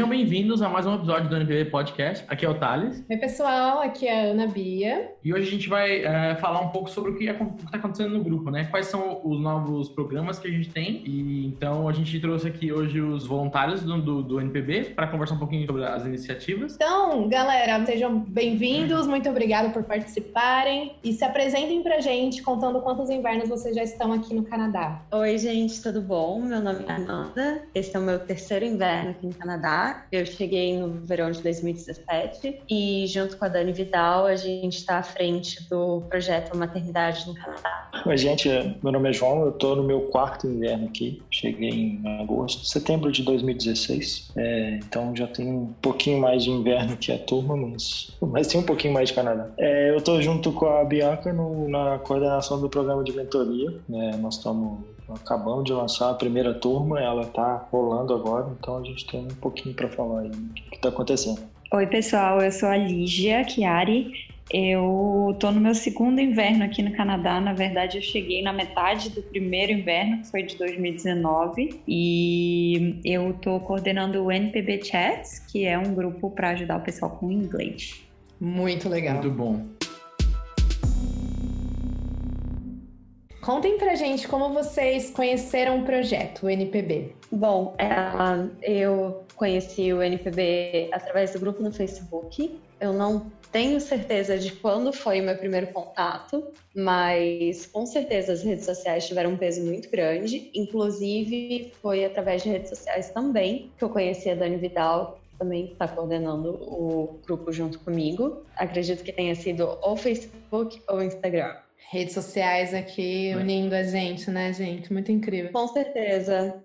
Sejam bem-vindos a mais um episódio do NPB Podcast. Aqui é o Thales. Oi, pessoal, aqui é a Ana Bia. E hoje a gente vai é, falar um pouco sobre o que está acontecendo no grupo, né? Quais são os novos programas que a gente tem. E então a gente trouxe aqui hoje os voluntários do, do, do NPB para conversar um pouquinho sobre as iniciativas. Então, galera, sejam bem-vindos, muito obrigado por participarem e se apresentem pra gente contando quantos invernos vocês já estão aqui no Canadá. Oi, gente, tudo bom? Meu nome é Amanda. Esse é o meu terceiro inverno aqui no Canadá. Eu cheguei no verão de 2017 e, junto com a Dani Vidal, a gente está à frente do projeto Maternidade no Canadá. Oi, gente, meu nome é João, eu estou no meu quarto inverno aqui. Cheguei em agosto, setembro de 2016. É, então já tem um pouquinho mais de inverno que a turma, mas, mas tem um pouquinho mais de Canadá. É, eu estou junto com a Bianca no, na coordenação do programa de mentoria. Né? Nós estamos acabamos de lançar a primeira turma, ela está rolando agora, então a gente tem um pouquinho para falar aí o que está acontecendo. Oi, pessoal, eu sou a Lígia Chiari. Eu tô no meu segundo inverno aqui no Canadá. Na verdade, eu cheguei na metade do primeiro inverno, que foi de 2019, e eu tô coordenando o NPB Chats, que é um grupo para ajudar o pessoal com inglês. Muito legal. Muito bom. Contem pra gente como vocês conheceram o projeto, o NPB. Bom, eu conheci o NPB através do grupo no Facebook. Eu não tenho certeza de quando foi o meu primeiro contato, mas com certeza as redes sociais tiveram um peso muito grande. Inclusive, foi através de redes sociais também que eu conheci a Dani Vidal, também está coordenando o grupo junto comigo. Acredito que tenha sido ou Facebook ou Instagram redes sociais aqui unindo a gente, né, gente? Muito incrível. Com certeza.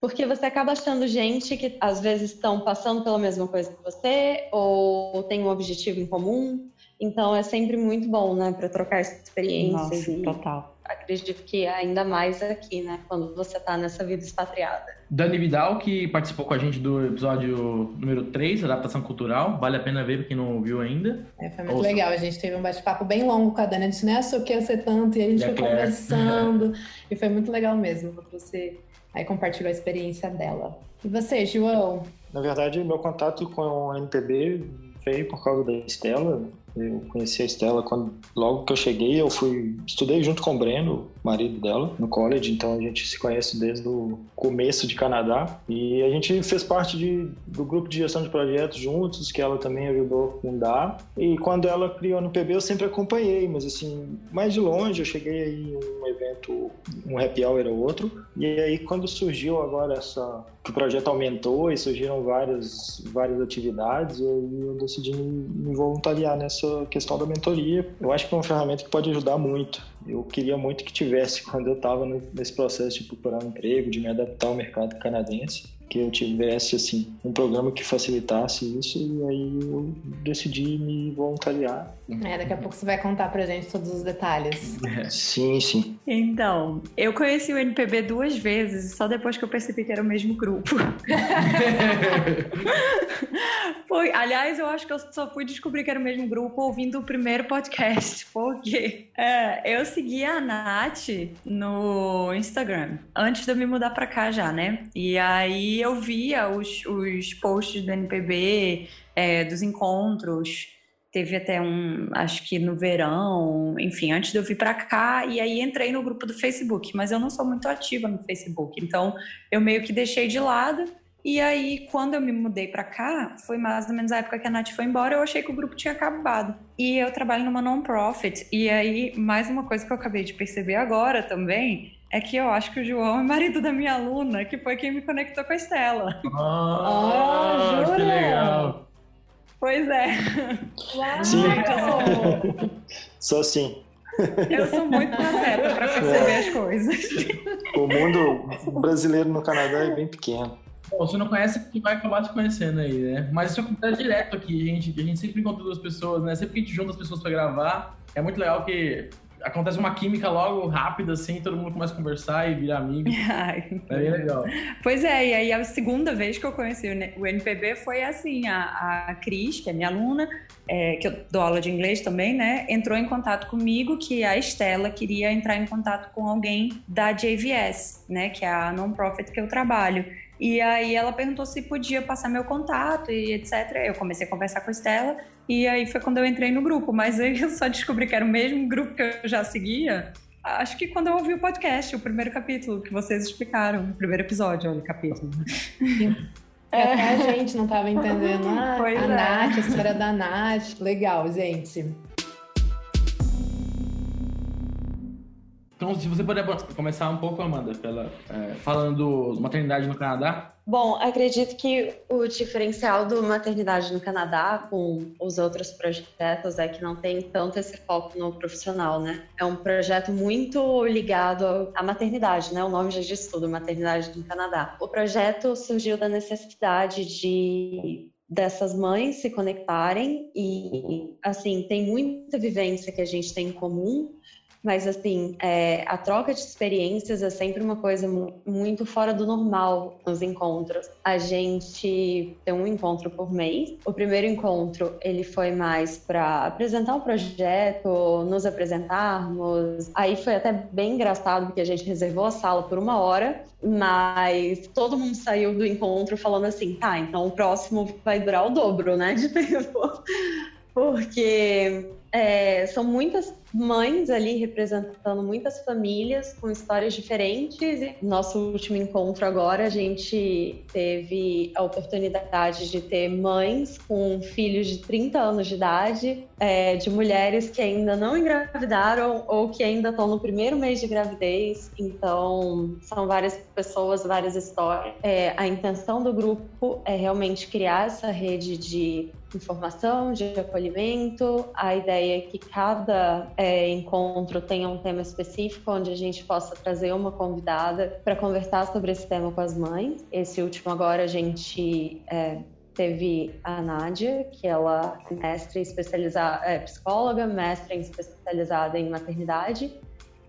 Porque você acaba achando gente que às vezes estão passando pela mesma coisa que você ou tem um objetivo em comum. Então é sempre muito bom, né, para trocar experiências. Nossa, e... total acredito que ainda mais aqui, né? Quando você está nessa vida expatriada. Dani Vidal, que participou com a gente do episódio número 3, Adaptação Cultural. Vale a pena ver para quem não ouviu ainda. É, foi muito Ouça. legal. A gente teve um bate-papo bem longo com a Dani. A gente nem achou que ia ser tanto e a gente foi conversando. e foi muito legal mesmo. Você aí compartilhou a experiência dela. E você, João? Na verdade, meu contato com o NPB veio por causa da Estela. Eu conheci a Estela quando logo que eu cheguei, eu fui estudei junto com o Breno, marido dela, no college, então a gente se conhece desde o começo de Canadá e a gente fez parte de, do grupo de gestão de projetos juntos, que ela também ajudou a fundar. E quando ela criou no PB, eu sempre acompanhei, mas assim, mais de longe, eu cheguei aí em um evento, um happy hour ou outro. E aí quando surgiu agora essa que o projeto aumentou e surgiram várias várias atividades, eu, eu decidi me, me voluntariar nessa essa questão da mentoria. Eu acho que é uma ferramenta que pode ajudar muito. Eu queria muito que tivesse quando eu estava nesse processo de procurar um emprego, de me adaptar ao mercado canadense que eu tivesse assim um programa que facilitasse isso e aí eu decidi me voluntariar. É, daqui a pouco você vai contar pra gente todos os detalhes. É. Sim, sim. Então, eu conheci o NPB duas vezes, só depois que eu percebi que era o mesmo grupo. Foi, aliás, eu acho que eu só fui descobrir que era o mesmo grupo ouvindo o primeiro podcast, porque é, eu segui a Nath no Instagram antes de eu me mudar pra cá já, né? E aí eu via os, os posts do NPB, é, dos encontros. Teve até um, acho que no verão, enfim, antes de eu vir para cá, e aí entrei no grupo do Facebook, mas eu não sou muito ativa no Facebook, então eu meio que deixei de lado. E aí, quando eu me mudei para cá, foi mais ou menos a época que a Nath foi embora, eu achei que o grupo tinha acabado. E eu trabalho numa non-profit, e aí, mais uma coisa que eu acabei de perceber agora também, é que eu acho que o João é marido da minha aluna, que foi quem me conectou com a Estela. Ah, oh, que legal! Pois é. Uau, sim. Sou... sou sim. Eu sou muito pateta para perceber é. as coisas. O mundo brasileiro no Canadá é bem pequeno. Bom, você não conhece, que vai acabar te conhecendo aí, né? Mas isso acontece direto aqui, gente. A gente sempre encontra duas pessoas, né? Sempre que a gente junta as pessoas para gravar, é muito legal que acontece uma química logo rápida, assim, todo mundo começa a conversar e vira amigo. Ai, é bem legal. Pois é, e aí a segunda vez que eu conheci o NPB foi assim, a, a Cris, que é minha aluna, é, que eu dou aula de inglês também, né, entrou em contato comigo que a Estela queria entrar em contato com alguém da JVS, né, que é a non-profit que eu trabalho. E aí ela perguntou se podia passar meu contato e etc. Eu comecei a conversar com a Estela e aí foi quando eu entrei no grupo. Mas aí eu só descobri que era o mesmo grupo que eu já seguia. Acho que quando eu ouvi o podcast, o primeiro capítulo que vocês explicaram, o primeiro episódio, o capítulo. É. Até a gente não estava entendendo. Ah, a é. Nath, a história da Nath. Legal, gente. Então, se você puder começar um pouco, Amanda, pela, é, falando do maternidade no Canadá. Bom, acredito que o diferencial do maternidade no Canadá com os outros projetos é que não tem tanto esse foco no profissional, né? É um projeto muito ligado à maternidade, né? O nome já diz tudo, maternidade no Canadá. O projeto surgiu da necessidade de dessas mães se conectarem e assim tem muita vivência que a gente tem em comum mas, assim, é, a troca de experiências é sempre uma coisa muito fora do normal nos encontros. A gente tem um encontro por mês. O primeiro encontro, ele foi mais para apresentar o projeto, nos apresentarmos. Aí foi até bem engraçado, porque a gente reservou a sala por uma hora, mas todo mundo saiu do encontro falando assim, tá, então o próximo vai durar o dobro, né, de tempo. Porque é, são muitas mães ali representando muitas famílias com histórias diferentes. Nosso último encontro agora, a gente teve a oportunidade de ter mães com filhos de 30 anos de idade, é, de mulheres que ainda não engravidaram ou que ainda estão no primeiro mês de gravidez. Então, são várias pessoas, várias histórias. É, a intenção do grupo é realmente criar essa rede de informação, de acolhimento. A ideia é que cada é, encontro tenha um tema específico, onde a gente possa trazer uma convidada para conversar sobre esse tema com as mães. Esse último agora a gente é, teve a Nádia, que ela é mestre especializada, é, psicóloga, mestre especializada em maternidade,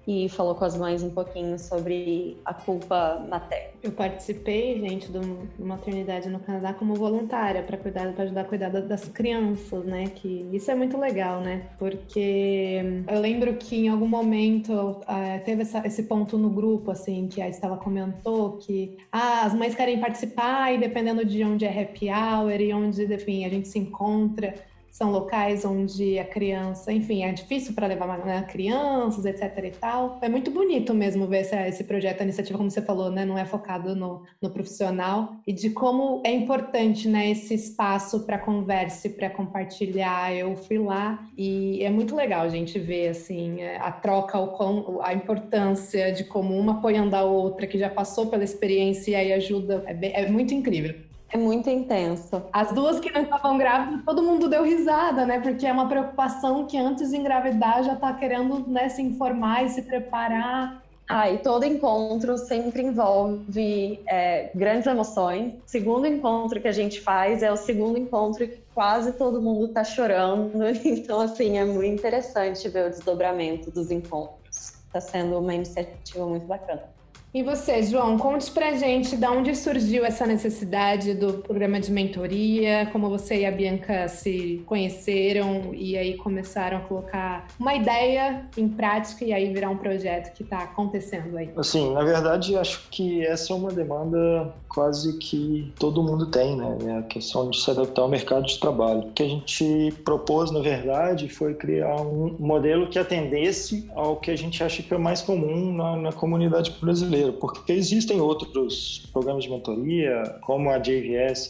e falou com as mães um pouquinho sobre a culpa materna. Eu participei, gente, do Maternidade no Canadá como voluntária para cuidar, para ajudar a cuidar das crianças, né? Que isso é muito legal, né? Porque eu lembro que em algum momento uh, teve essa, esse ponto no grupo, assim, que a Estela comentou que ah, as mães querem participar e dependendo de onde é happy hour e onde, enfim, a gente se encontra são locais onde a criança, enfim, é difícil para levar né, crianças, etc e tal. É muito bonito mesmo ver esse, esse projeto, a iniciativa, como você falou, né, não é focado no, no profissional e de como é importante, né, esse espaço para conversa e para compartilhar. Eu fui lá e é muito legal gente ver, assim, é, a troca, o, a importância de como uma apoiando a outra, que já passou pela experiência e aí ajuda. É, bem, é muito incrível. É muito intenso. As duas que não estavam grávidas, todo mundo deu risada, né? Porque é uma preocupação que antes de engravidar já tá querendo né, se informar e se preparar. Ah, e todo encontro sempre envolve é, grandes emoções. Segundo encontro que a gente faz é o segundo encontro que quase todo mundo tá chorando. Então, assim, é muito interessante ver o desdobramento dos encontros. Está sendo uma iniciativa muito bacana. E você, João, conte pra gente de onde surgiu essa necessidade do programa de mentoria, como você e a Bianca se conheceram e aí começaram a colocar uma ideia em prática e aí virar um projeto que está acontecendo aí. Assim, na verdade, acho que essa é uma demanda quase que todo mundo tem, né? É a questão de se adaptar ao mercado de trabalho. O que a gente propôs, na verdade, foi criar um modelo que atendesse ao que a gente acha que é mais comum na, na comunidade brasileira brasileiro, porque existem outros programas de mentoria, como a JVS,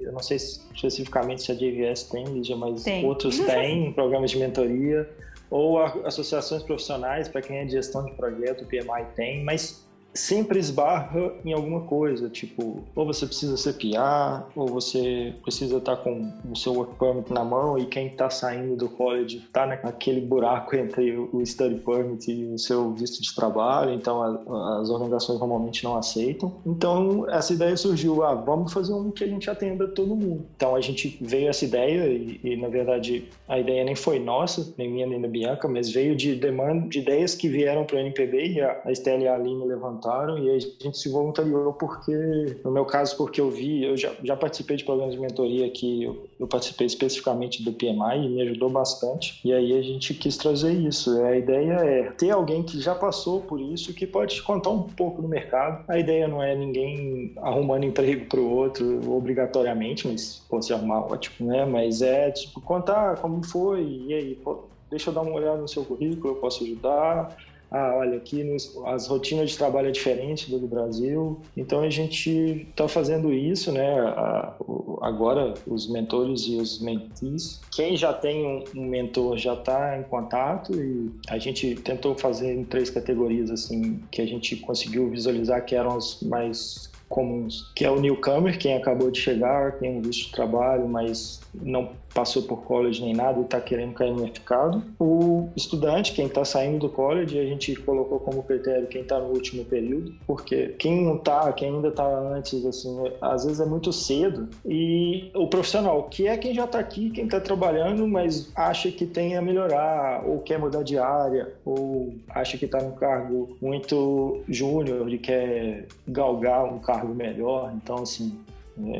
eu não sei especificamente se a JVS tem, Lígia, mas tem. outros têm programas de mentoria, ou associações profissionais, para quem é de gestão de projeto, o PMI tem, mas sempre esbarra em alguma coisa, tipo, ou você precisa ser PR, ou você precisa estar tá com o seu work permit na mão e quem está saindo do college está naquele buraco entre o study permit e o seu visto de trabalho, então as organizações normalmente não aceitam. Então essa ideia surgiu, ah, vamos fazer um que a gente atenda todo mundo. Então a gente veio essa ideia e, e na verdade a ideia nem foi nossa, nem minha nem da Bianca, mas veio de demanda, de ideias que vieram para o NPB e a, a Estela e a Aline levantaram voluntário e a gente se voluntariou porque, no meu caso, porque eu vi, eu já, já participei de programas de mentoria que eu, eu participei especificamente do PMI e me ajudou bastante. E aí a gente quis trazer isso. A ideia é ter alguém que já passou por isso, que pode te contar um pouco do mercado. A ideia não é ninguém arrumando emprego para o outro obrigatoriamente, mas pô, se arrumar ótimo, né? Mas é tipo contar como foi e aí, pô, deixa eu dar uma olhada no seu currículo, eu posso ajudar ah, olha, aqui nos, as rotinas de trabalho é diferente do do Brasil. Então a gente está fazendo isso, né? agora os mentores e os mentees. Quem já tem um, um mentor já está em contato e a gente tentou fazer em três categorias assim que a gente conseguiu visualizar que eram as mais comuns, que é o newcomer, quem acabou de chegar, tem um visto de trabalho, mas não passou por college nem nada e está querendo cair no mercado. O estudante, quem está saindo do college, a gente colocou como critério quem está no último período, porque quem não está, quem ainda está antes, assim, às vezes é muito cedo. E o profissional, que é quem já está aqui, quem está trabalhando, mas acha que tem a melhorar, ou quer mudar de área, ou acha que está num cargo muito júnior e quer galgar um cargo melhor. Então, assim, é,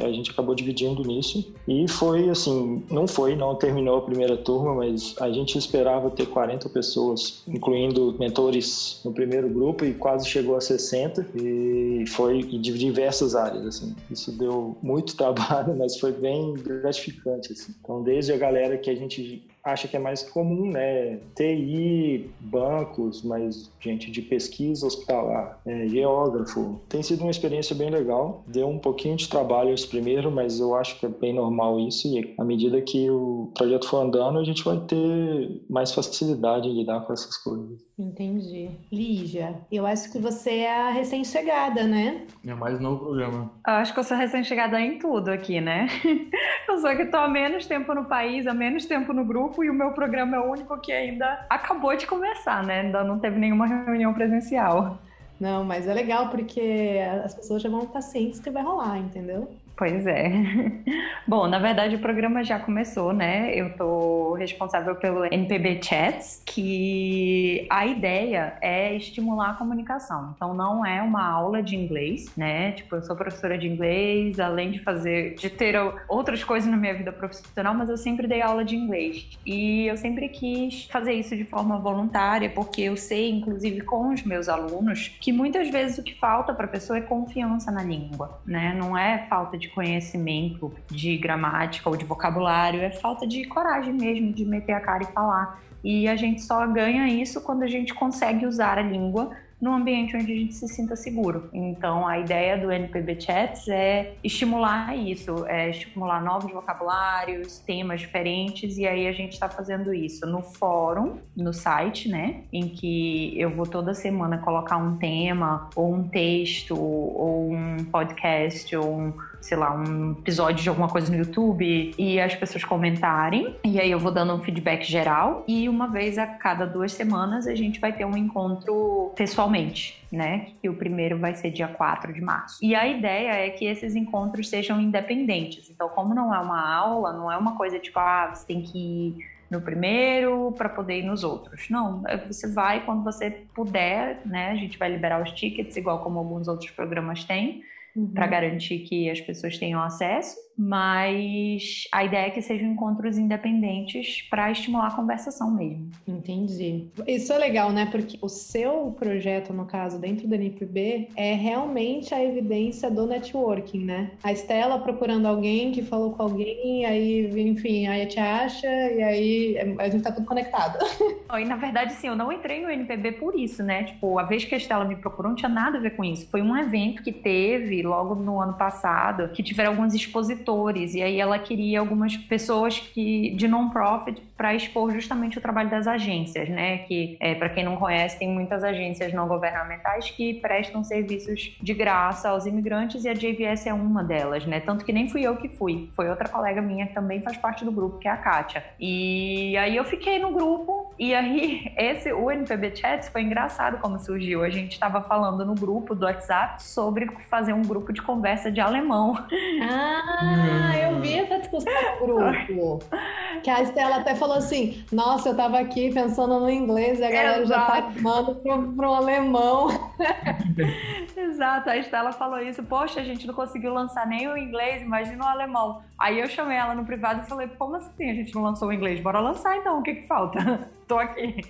a gente acabou dividindo nisso e foi assim, não foi, não terminou a primeira turma, mas a gente esperava ter 40 pessoas, incluindo mentores no primeiro grupo e quase chegou a 60 e foi de diversas áreas, assim. Isso deu muito trabalho, mas foi bem gratificante, assim. Então, desde a galera que a gente acha que é mais comum, né? TI, bancos, mas gente de pesquisa hospitalar, é, geógrafo. Tem sido uma experiência bem legal. Deu um pouquinho de trabalho esse primeiro, mas eu acho que é bem normal isso. E à medida que o projeto for andando, a gente vai ter mais facilidade em lidar com essas coisas. Entendi. Lígia, eu acho que você é a recém-chegada, né? É mais novo programa. Eu acho que eu sou recém-chegada em tudo aqui, né? Eu sou que estou há menos tempo no país, há menos tempo no grupo e o meu programa é o único que ainda acabou de começar, né? Ainda não teve nenhuma reunião presencial. Não, mas é legal porque as pessoas já vão estar cientes que vai rolar, entendeu? Pois é. Bom, na verdade o programa já começou, né? Eu tô responsável pelo NPB Chats, que a ideia é estimular a comunicação. Então não é uma aula de inglês, né? Tipo, eu sou professora de inglês, além de fazer, de ter outras coisas na minha vida profissional, mas eu sempre dei aula de inglês. E eu sempre quis fazer isso de forma voluntária, porque eu sei, inclusive com os meus alunos, que muitas vezes o que falta para a pessoa é confiança na língua, né? Não é falta de de conhecimento de gramática ou de vocabulário, é falta de coragem mesmo de meter a cara e falar. E a gente só ganha isso quando a gente consegue usar a língua num ambiente onde a gente se sinta seguro. Então, a ideia do NPB Chats é estimular isso, é estimular novos vocabulários, temas diferentes, e aí a gente está fazendo isso no fórum, no site, né? Em que eu vou toda semana colocar um tema, ou um texto, ou um podcast, ou um sei lá, um episódio de alguma coisa no YouTube e as pessoas comentarem. E aí eu vou dando um feedback geral. E uma vez a cada duas semanas a gente vai ter um encontro pessoalmente, né? Que o primeiro vai ser dia 4 de março. E a ideia é que esses encontros sejam independentes. Então, como não é uma aula, não é uma coisa tipo, ah, você tem que ir no primeiro para poder ir nos outros. Não, é você vai quando você puder, né? A gente vai liberar os tickets, igual como alguns outros programas têm uhum. para garantir que as pessoas tenham acesso mas a ideia é que sejam encontros independentes para estimular a conversação mesmo. Entendi. Isso é legal, né? Porque o seu projeto, no caso, dentro do NPB, é realmente a evidência do networking, né? A Estela procurando alguém que falou com alguém, aí, enfim, aí te acha e aí a gente tá tudo conectado. E na verdade, sim, eu não entrei no NPB por isso, né? Tipo, a vez que a Estela me procurou não tinha nada a ver com isso. Foi um evento que teve logo no ano passado, que tiveram alguns expositores e aí ela queria algumas pessoas que de non-profit para expor justamente o trabalho das agências, né? Que, é, para quem não conhece, tem muitas agências não governamentais que prestam serviços de graça aos imigrantes e a JVS é uma delas, né? Tanto que nem fui eu que fui, foi outra colega minha que também faz parte do grupo, que é a Kátia. E aí eu fiquei no grupo E aí, esse, o NPB Chats foi engraçado como surgiu. A gente estava falando no grupo do WhatsApp sobre fazer um grupo de conversa de alemão. Ah, eu vi essa discussão no grupo. Que a Estela até falou assim: Nossa, eu tava aqui pensando no inglês e a galera Exato. já tá mandando pro, pro alemão. Exato, a Estela falou isso. Poxa, a gente não conseguiu lançar nem o inglês, imagina o alemão. Aí eu chamei ela no privado e falei: Como assim a gente não lançou o inglês? Bora lançar então, o que que falta? Tô aqui.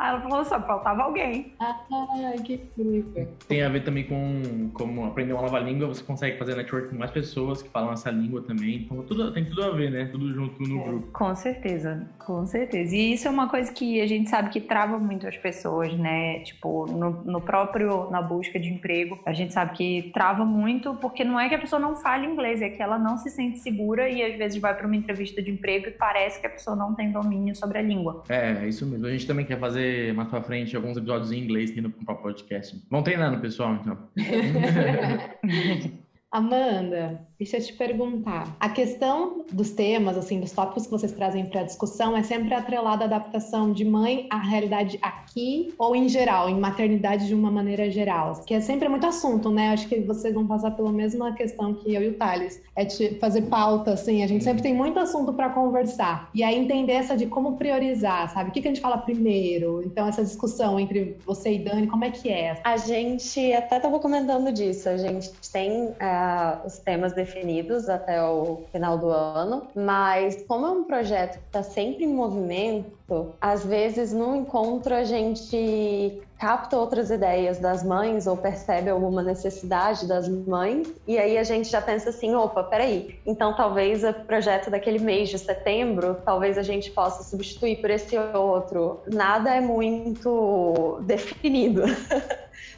Aí ela falou só, faltava alguém. Ai, que incrível. Tem a ver também com como aprender uma nova língua, você consegue fazer network com mais pessoas que falam essa língua também. Então tudo, tem tudo a ver, né? Tudo junto no grupo. Com certeza, com certeza. E isso é uma coisa que a gente sabe que trava muito as pessoas, né? Tipo, no, no próprio, na busca de emprego, a gente sabe que trava muito, porque não é que a pessoa não fale inglês, é que ela não se sente segura e às vezes vai para uma entrevista de emprego e parece que a pessoa não tem domínio sobre a língua. É, é isso mesmo. A gente também quer fazer mais pra frente alguns episódios em inglês aqui no, no podcast. Vão treinando, pessoal, então. Amanda, deixa eu te perguntar. A questão dos temas, assim, dos tópicos que vocês trazem para discussão é sempre atrelada à adaptação de mãe à realidade aqui ou em geral, em maternidade de uma maneira geral. Que é sempre muito assunto, né? Acho que vocês vão passar pela mesma questão que eu e o Thales. É te fazer pauta, assim. A gente sempre tem muito assunto para conversar. E aí entender essa de como priorizar, sabe? O que, que a gente fala primeiro? Então, essa discussão entre você e Dani, como é que é? A gente até estava comentando disso. A gente tem. Uh os temas definidos até o final do ano, mas como é um projeto que está sempre em movimento, às vezes no encontro a gente capta outras ideias das mães ou percebe alguma necessidade das mães e aí a gente já pensa assim, opa, peraí, então talvez o projeto daquele mês de setembro, talvez a gente possa substituir por esse outro. Nada é muito definido.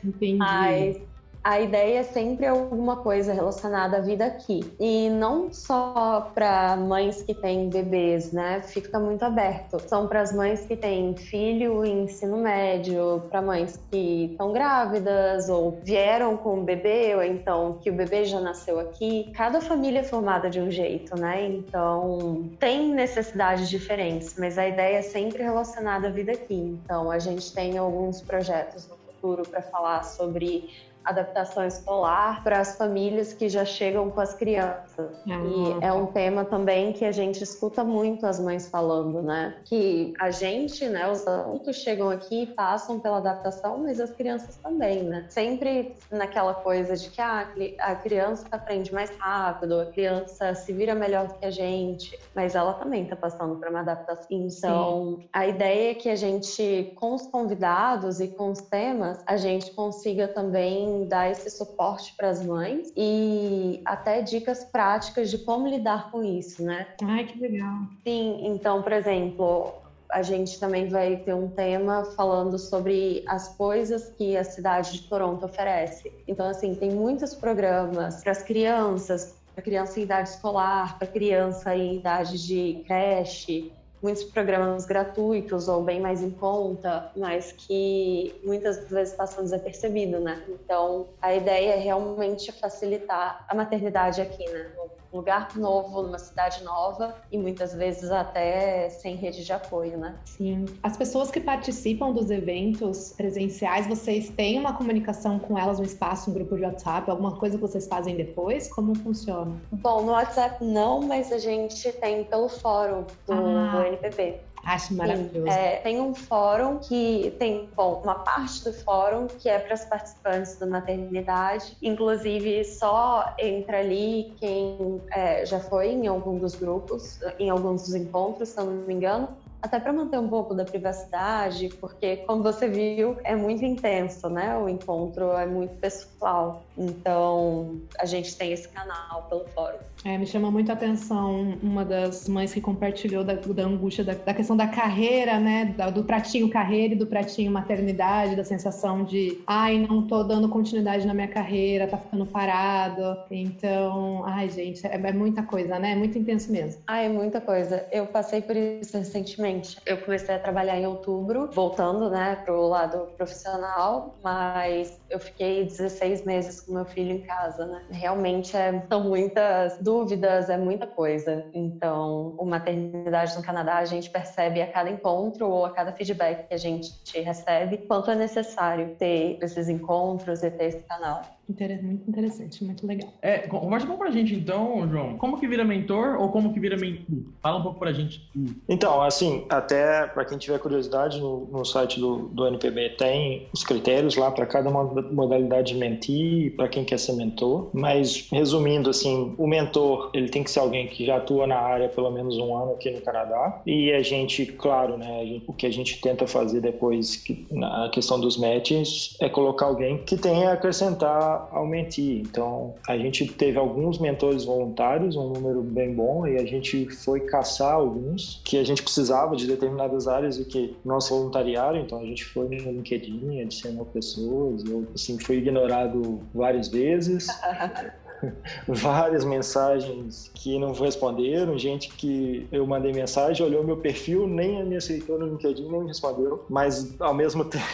Entendi. Mas a ideia é sempre alguma coisa relacionada à vida aqui. E não só para mães que têm bebês, né? Fica muito aberto. São para as mães que têm filho em ensino médio, para mães que estão grávidas ou vieram com o bebê, ou então que o bebê já nasceu aqui. Cada família é formada de um jeito, né? Então tem necessidades diferentes, mas a ideia é sempre relacionada à vida aqui. Então a gente tem alguns projetos no futuro para falar sobre adaptação escolar para as famílias que já chegam com as crianças. Ah, e é um tema também que a gente escuta muito as mães falando, né? Que a gente, né, os adultos chegam aqui e passam pela adaptação, mas as crianças também, né? Sempre naquela coisa de que ah, a criança aprende mais rápido, a criança se vira melhor do que a gente, mas ela também está passando por uma adaptação. Então, Sim. a ideia é que a gente, com os convidados e com os temas, a gente consiga também dar esse suporte para as mães e até dicas práticas de como lidar com isso, né? Ai, que legal. Sim, então, por exemplo, a gente também vai ter um tema falando sobre as coisas que a cidade de Toronto oferece. Então, assim, tem muitos programas para as crianças, para criança em idade escolar, para criança em idade de creche, muitos programas gratuitos ou bem mais em conta, mas que muitas vezes passam desapercebido, né? Então, a ideia é realmente facilitar a maternidade aqui, né? Lugar novo, numa cidade nova e muitas vezes até sem rede de apoio, né? Sim. As pessoas que participam dos eventos presenciais, vocês têm uma comunicação com elas no espaço, um grupo de WhatsApp, alguma coisa que vocês fazem depois? Como funciona? Bom, no WhatsApp não, mas a gente tem pelo fórum do, ah. NPB. Acho maravilhoso. É, tem um fórum que tem, bom, uma parte do fórum que é para os participantes da maternidade. Inclusive, só entra ali quem é, já foi em algum dos grupos, em alguns dos encontros, se eu não me engano até para manter um pouco da privacidade, porque como você viu, é muito intenso, né? O encontro é muito pessoal. Então, a gente tem esse canal pelo fórum. É, me chama muito a atenção uma das mães que compartilhou da, da angústia da, da, questão da carreira, né? Da, do pratinho carreira e do pratinho maternidade, da sensação de, ai, não tô dando continuidade na minha carreira, tá ficando parado. Então, ai, gente, é, é muita coisa, né? É muito intenso mesmo. Ah, é muita coisa. Eu passei por isso recentemente. Eu comecei a trabalhar em outubro, voltando, né, pro lado profissional, mas eu fiquei 16 meses com meu filho em casa, né? Realmente é, são muitas dúvidas, é muita coisa. Então, o maternidade no Canadá a gente percebe a cada encontro ou a cada feedback que a gente recebe quanto é necessário ter esses encontros e ter esse canal. Muito interessante, muito legal. É, conversa um pouco pra gente então, João. Como que vira mentor ou como que vira mentor? Fala um pouco pra gente. Então, assim, até para quem tiver curiosidade, no, no site do, do, NPB tem os critérios lá para cada modalidade de mentee, para quem quer ser mentor. Mas, resumindo, assim, o mentor, ele tem que ser alguém que já atua na área pelo menos um ano aqui no Canadá. E a gente, claro, né, gente, o que a gente tenta fazer depois, que, na questão dos matches, é colocar alguém que tenha a acrescentar mentir. Então, a gente teve alguns mentores voluntários, um número bem bom, e a gente foi caçar alguns que a gente precisava de determinadas áreas e que nosso voluntariado, então a gente foi no LinkedIn, adicionou pessoas, eu assim, fui ignorado várias vezes. várias mensagens que não responderam, gente que eu mandei mensagem, olhou meu perfil, nem me aceitou no LinkedIn, nem me respondeu, mas ao mesmo tempo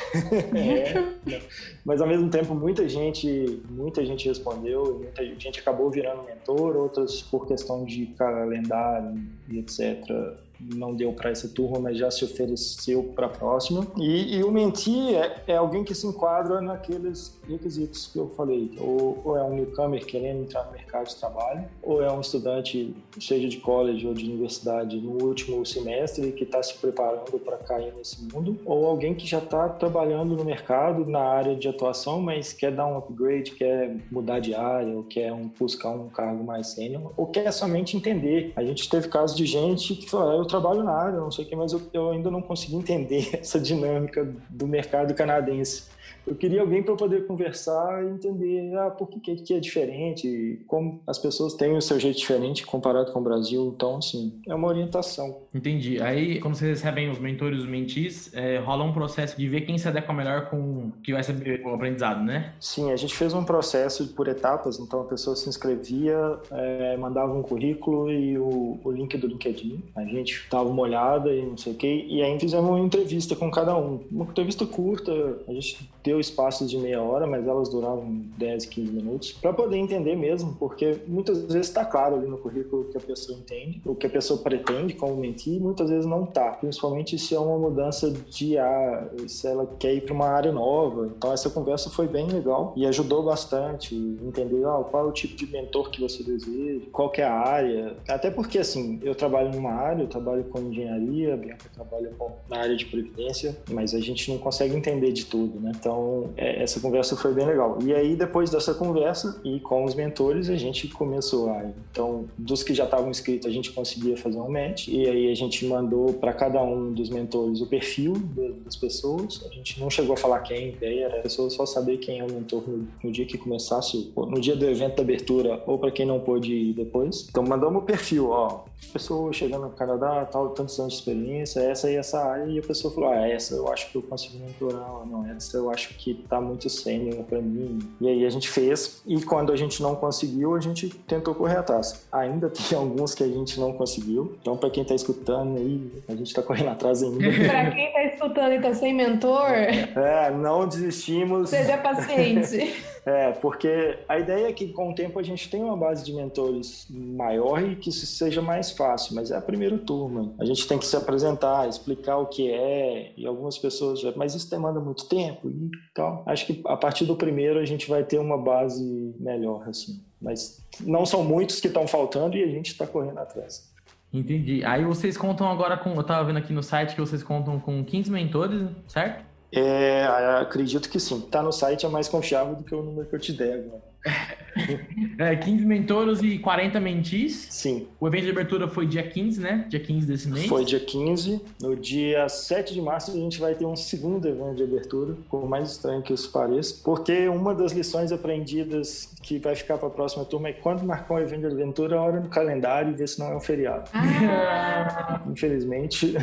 é, mas ao mesmo tempo muita gente, muita gente respondeu, muita gente acabou virando mentor, outras por questão de calendário e etc não deu para essa turma, mas já se ofereceu para a próxima. E, e o mentee é, é, alguém que se enquadra naqueles requisitos que eu falei. Ou, ou, é um newcomer querendo entrar no mercado de trabalho, ou é um estudante, seja de college ou de universidade, no último semestre que está se preparando para cair nesse mundo, ou alguém que já está trabalhando no mercado, na área de atuação, mas quer dar um upgrade, quer mudar de área, ou quer um, buscar um cargo mais sênior, ou quer somente entender. A gente teve casos de gente que falou, ah, trabalho na área, não sei o que, mas eu, eu ainda não consegui entender essa dinâmica do mercado canadense eu queria alguém para poder conversar e entender ah, por que, que é diferente, como as pessoas têm o seu jeito diferente comparado com o Brasil. Então, assim, é uma orientação. Entendi. Aí, quando vocês recebem os mentores e os mentis, é, rola um processo de ver quem se adequa melhor com o que vai ser o aprendizado, né? Sim, a gente fez um processo por etapas. Então, a pessoa se inscrevia, é, mandava um currículo e o, o link do LinkedIn. A gente dava uma olhada e não sei o quê. E aí fizemos uma entrevista com cada um. Uma entrevista curta, a gente deu espaços de meia hora, mas elas duravam 10, 15 minutos, para poder entender mesmo, porque muitas vezes está claro ali no currículo o que a pessoa entende, o que a pessoa pretende como mentir, muitas vezes não está, principalmente se é uma mudança de ar, se ela quer ir para uma área nova. Então essa conversa foi bem legal e ajudou bastante entender ah, qual é o tipo de mentor que você deseja, qual é a área, até porque assim, eu trabalho numa área, eu trabalho com engenharia, a Bianca trabalha com, na área de previdência, mas a gente não consegue entender de tudo, né? Então, é, essa conversa foi bem legal. E aí, depois dessa conversa e com os mentores, a gente começou a. Então, dos que já estavam inscritos, a gente conseguia fazer um match. E aí, a gente mandou para cada um dos mentores o perfil das pessoas. A gente não chegou a falar quem, ideia era a pessoa só saber quem é o mentor no, no dia que começasse, no dia do evento da abertura, ou para quem não pôde ir depois. Então, mandamos o perfil, ó. Pessoa chegando no Canadá, tal, tantos anos de experiência, essa e essa área. E a pessoa falou, ah, essa eu acho que eu consigo mentorar, não, essa eu acho que tá muito sênior para mim. E aí a gente fez, e quando a gente não conseguiu, a gente tentou correr atrás. Ainda tem alguns que a gente não conseguiu. Então, para quem tá escutando aí, a gente tá correndo atrás ainda. para quem tá escutando e tá sem mentor, é, não desistimos. Seja paciente. É, porque a ideia é que com o tempo a gente tenha uma base de mentores maior e que isso seja mais fácil, mas é a primeira turma. A gente tem que se apresentar, explicar o que é, e algumas pessoas já, mas isso demanda muito tempo e tal. Acho que a partir do primeiro a gente vai ter uma base melhor, assim. Mas não são muitos que estão faltando e a gente está correndo atrás. Entendi. Aí vocês contam agora com. Eu estava vendo aqui no site que vocês contam com 15 mentores, certo? É, acredito que sim. Tá no site é mais confiável do que o número que eu te der agora. É, 15 mentores e 40 mentis. Sim. O evento de abertura foi dia 15, né? Dia 15 desse mês. Foi dia 15. No dia 7 de março a gente vai ter um segundo evento de abertura, por mais estranho que isso pareça, porque uma das lições aprendidas que vai ficar para a próxima turma é quando marcar um evento de aventura, hora no calendário e ver se não é um feriado. Ah. Infelizmente,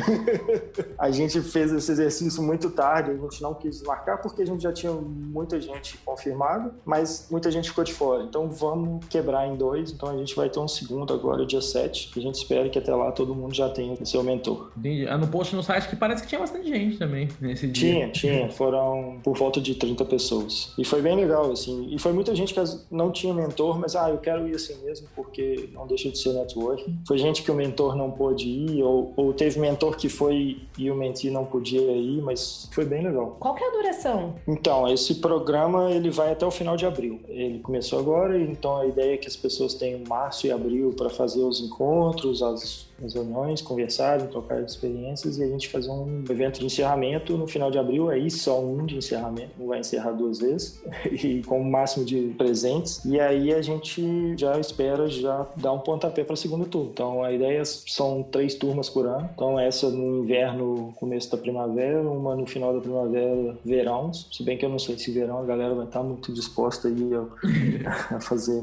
a gente fez esse exercício muito tarde, a gente não quis marcar porque a gente já tinha muita gente confirmada, mas muita gente ficou de fora. então vamos quebrar em dois. Então a gente vai ter um segundo agora, dia 7, que a gente espera que até lá todo mundo já tenha o seu mentor. Entendi. Ah, no post no site que parece que tinha bastante gente também nesse dia. Tinha, tinha. Foram por volta de 30 pessoas. E foi bem legal, assim. E foi muita gente que não tinha mentor, mas, ah, eu quero ir assim mesmo, porque não deixa de ser networking. Foi gente que o mentor não pôde ir, ou, ou teve mentor que foi e o mentee não podia ir, mas foi bem legal. Qual que é a duração? Então, esse programa, ele vai até o final de abril. Ele começou agora, então a ideia é que as pessoas tenham março e abril para fazer os encontros, as nas reuniões, conversarem, trocar experiências e a gente fazer um evento de encerramento no final de abril, aí só um de encerramento, não vai encerrar duas vezes, e com o máximo de presentes. E aí a gente já espera já dar um pontapé para o segundo turno. Então a ideia são três turmas por ano. Então essa no inverno, começo da primavera, uma no final da primavera, verão. Se bem que eu não sei se verão a galera vai estar muito disposta aí a, a fazer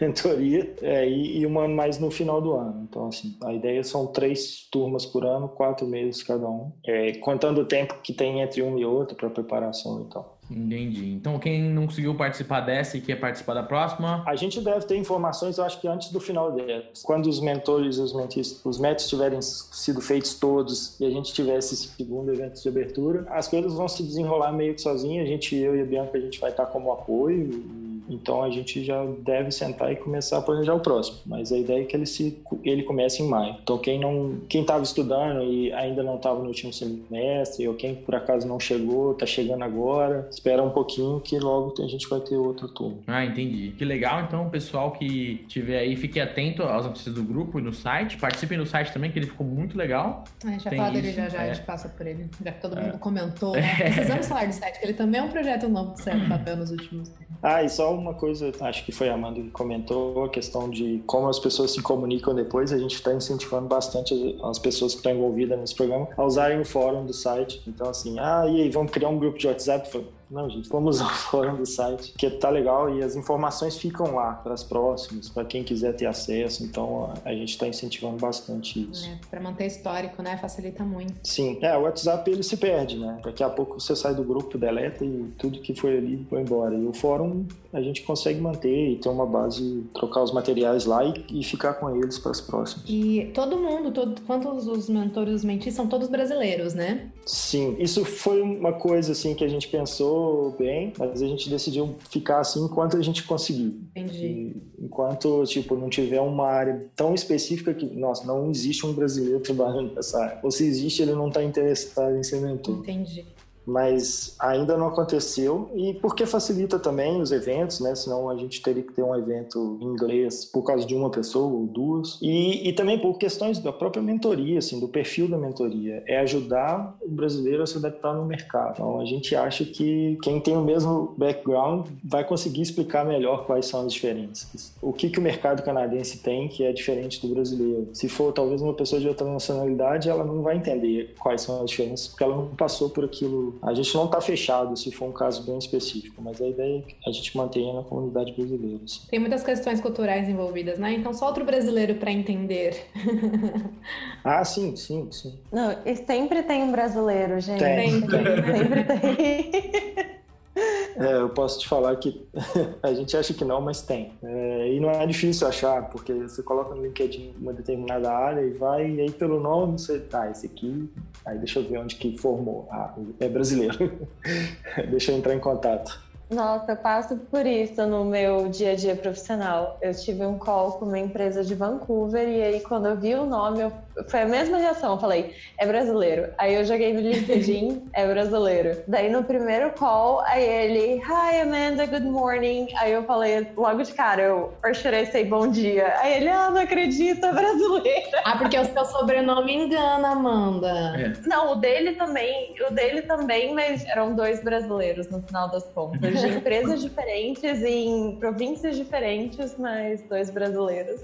mentoria. É, e, e uma mais no final do ano. Então assim, a ideia são três turmas por ano, quatro meses cada um, é, contando o tempo que tem entre um e outro para preparação e tal. Entendi. Então, quem não conseguiu participar dessa e quer participar da próxima? A gente deve ter informações, eu acho que antes do final dela. Quando os mentores e os mentis, os métodos tiverem sido feitos todos e a gente tivesse esse segundo evento de abertura, as coisas vão se desenrolar meio que sozinhas. A gente, eu e a Bianca, a gente vai estar como apoio então a gente já deve sentar e começar a planejar o próximo. Mas a ideia é que ele se ele comece em maio. Então quem não quem estava estudando e ainda não estava no último semestre ou quem por acaso não chegou, está chegando agora, espera um pouquinho que logo a gente vai ter outro turno. Ah, entendi. Que legal. Então pessoal que tiver aí fique atento às notícias do grupo e no site, participem no site também que ele ficou muito legal. A gente vai falar dele já já, é. a gente passa por ele. Já que todo mundo é. comentou. Né? Precisamos falar do site, que ele também é um projeto novo que saiu do papel nos últimos tempos. Ah, e só uma coisa, acho que foi a Amanda que comentou, a questão de como as pessoas se comunicam depois. A gente está incentivando bastante as pessoas que estão envolvidas nesse programa a usarem o fórum do site. Então, assim, ah, e aí, vamos criar um grupo de WhatsApp? Não, gente, vamos ao fórum do site, que tá legal e as informações ficam lá para as próximas, para quem quiser ter acesso. Então a gente está incentivando bastante isso. É, para manter histórico, né? Facilita muito. Sim, é, o WhatsApp ele se perde, né? Daqui a pouco você sai do grupo, deleta e tudo que foi ali foi embora. E o fórum a gente consegue manter e ter uma base, trocar os materiais lá e, e ficar com eles para as próximas. E todo mundo, todo, quantos os mentores os mentis são todos brasileiros, né? Sim, isso foi uma coisa assim que a gente pensou bem, mas a gente decidiu ficar assim enquanto a gente conseguir. Entendi. E, enquanto, tipo, não tiver uma área tão específica que, nossa, não existe um brasileiro trabalhando nessa área. Ou se existe, ele não está interessado em ser mentor. Entendi mas ainda não aconteceu e porque facilita também os eventos, né? Senão a gente teria que ter um evento em inglês por causa de uma pessoa ou duas e, e também por questões da própria mentoria, assim, do perfil da mentoria, é ajudar o brasileiro a se adaptar no mercado. Então a gente acha que quem tem o mesmo background vai conseguir explicar melhor quais são as diferenças. O que que o mercado canadense tem que é diferente do brasileiro. Se for talvez uma pessoa de outra nacionalidade, ela não vai entender quais são as diferenças porque ela não passou por aquilo a gente não está fechado se for um caso bem específico, mas a ideia é que a gente mantenha na comunidade brasileira. Assim. Tem muitas questões culturais envolvidas, né? Então só outro brasileiro para entender. ah, sim, sim, sim. Não, e sempre tem um brasileiro, gente. Tem, sempre tem. Sempre tem. É, eu posso te falar que a gente acha que não, mas tem. É, e não é difícil achar, porque você coloca no LinkedIn uma determinada área e vai, e aí pelo nome você, tá, esse aqui, aí deixa eu ver onde que formou. Ah, é brasileiro. deixa eu entrar em contato. Nossa, eu passo por isso no meu dia a dia profissional. Eu tive um call com uma empresa de Vancouver e aí quando eu vi o nome, eu... foi a mesma reação. Eu falei, é brasileiro. Aí eu joguei no LinkedIn, é brasileiro. Daí no primeiro call, aí ele, hi Amanda, good morning. Aí eu falei logo de cara, eu orchurei sei bom dia. Aí ele, ah, não acredito, é brasileiro. Ah, porque o seu sobrenome engana, Amanda. É. Não, o dele também, o dele também, mas eram dois brasileiros no final das contas de empresas diferentes em províncias diferentes, mas dois brasileiros.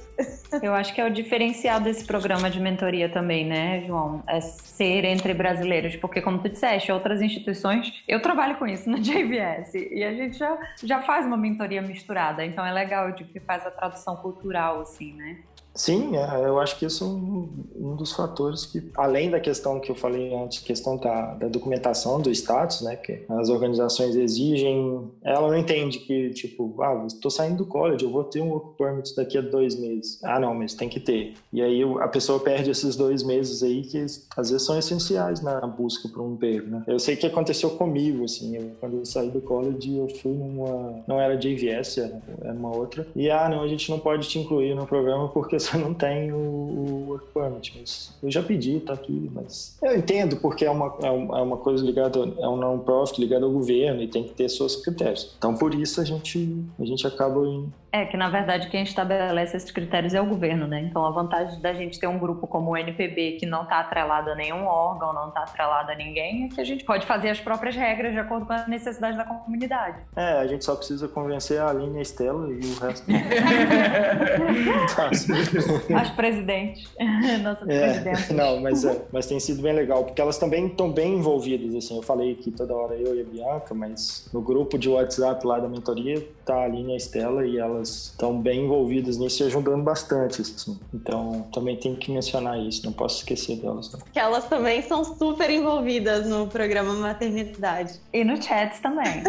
Eu acho que é o diferencial desse programa de mentoria também, né, João? É ser entre brasileiros, porque como tu disseste, outras instituições, eu trabalho com isso na JVS e a gente já, já faz uma mentoria misturada, então é legal de que faz a tradução cultural, assim, né? Sim, é, eu acho que isso é um, dos fatores que, além da questão que eu falei antes, questão da, da, documentação do status, né, que as organizações exigem, ela não entende que, tipo, ah, estou saindo do college, eu vou ter um work permit daqui a dois meses. Ah, não, mas tem que ter. E aí a pessoa perde esses dois meses aí que às vezes são essenciais na busca por um emprego, né. Eu sei que aconteceu comigo, assim, eu, quando eu saí do college, eu fui numa, não era JVS, era, era uma outra, e ah, não, a gente não pode te incluir no programa porque você não tem o, work permit. Mas eu já pedi, tá aqui, mas eu entendo porque é uma, é uma é coisa ligada, é um non-profit ligado ao governo e tem que ter seus critérios. Então por isso a gente, a gente acaba em, é, que na verdade quem estabelece esses critérios é o governo, né? Então a vantagem da gente ter um grupo como o NPB que não está atrelado a nenhum órgão, não está atrelado a ninguém, é que a gente pode fazer as próprias regras de acordo com a necessidade da comunidade. É, a gente só precisa convencer a Aline e a Estela e o resto. as presidentes. Nossa é, presidente. Não, mas, é, mas tem sido bem legal, porque elas também estão bem envolvidas, assim. Eu falei que toda hora eu e a Bianca, mas no grupo de WhatsApp lá da mentoria tá a Aline e a Estela e elas estão bem envolvidas nisso e ajudando bastante, assim. Então, também tenho que mencionar isso, não posso esquecer delas. Não. Que elas também são super envolvidas no programa Maternidade. E no chat também.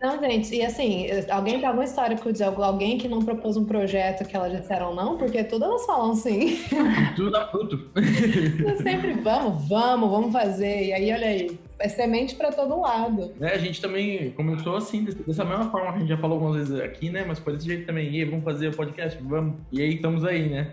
não, gente, e assim, alguém tem algum histórico de alguém que não propôs um projeto que elas disseram não? Porque tudo elas falam sim. Tudo dá fruto. Sempre vamos, vamos, vamos fazer. E aí, olha aí, é semente para todo lado. É, a gente também começou assim, dessa mesma forma que a gente já falou algumas vezes aqui, né? Mas foi desse jeito também. E aí, vamos fazer o podcast? Vamos. E aí, estamos aí, né?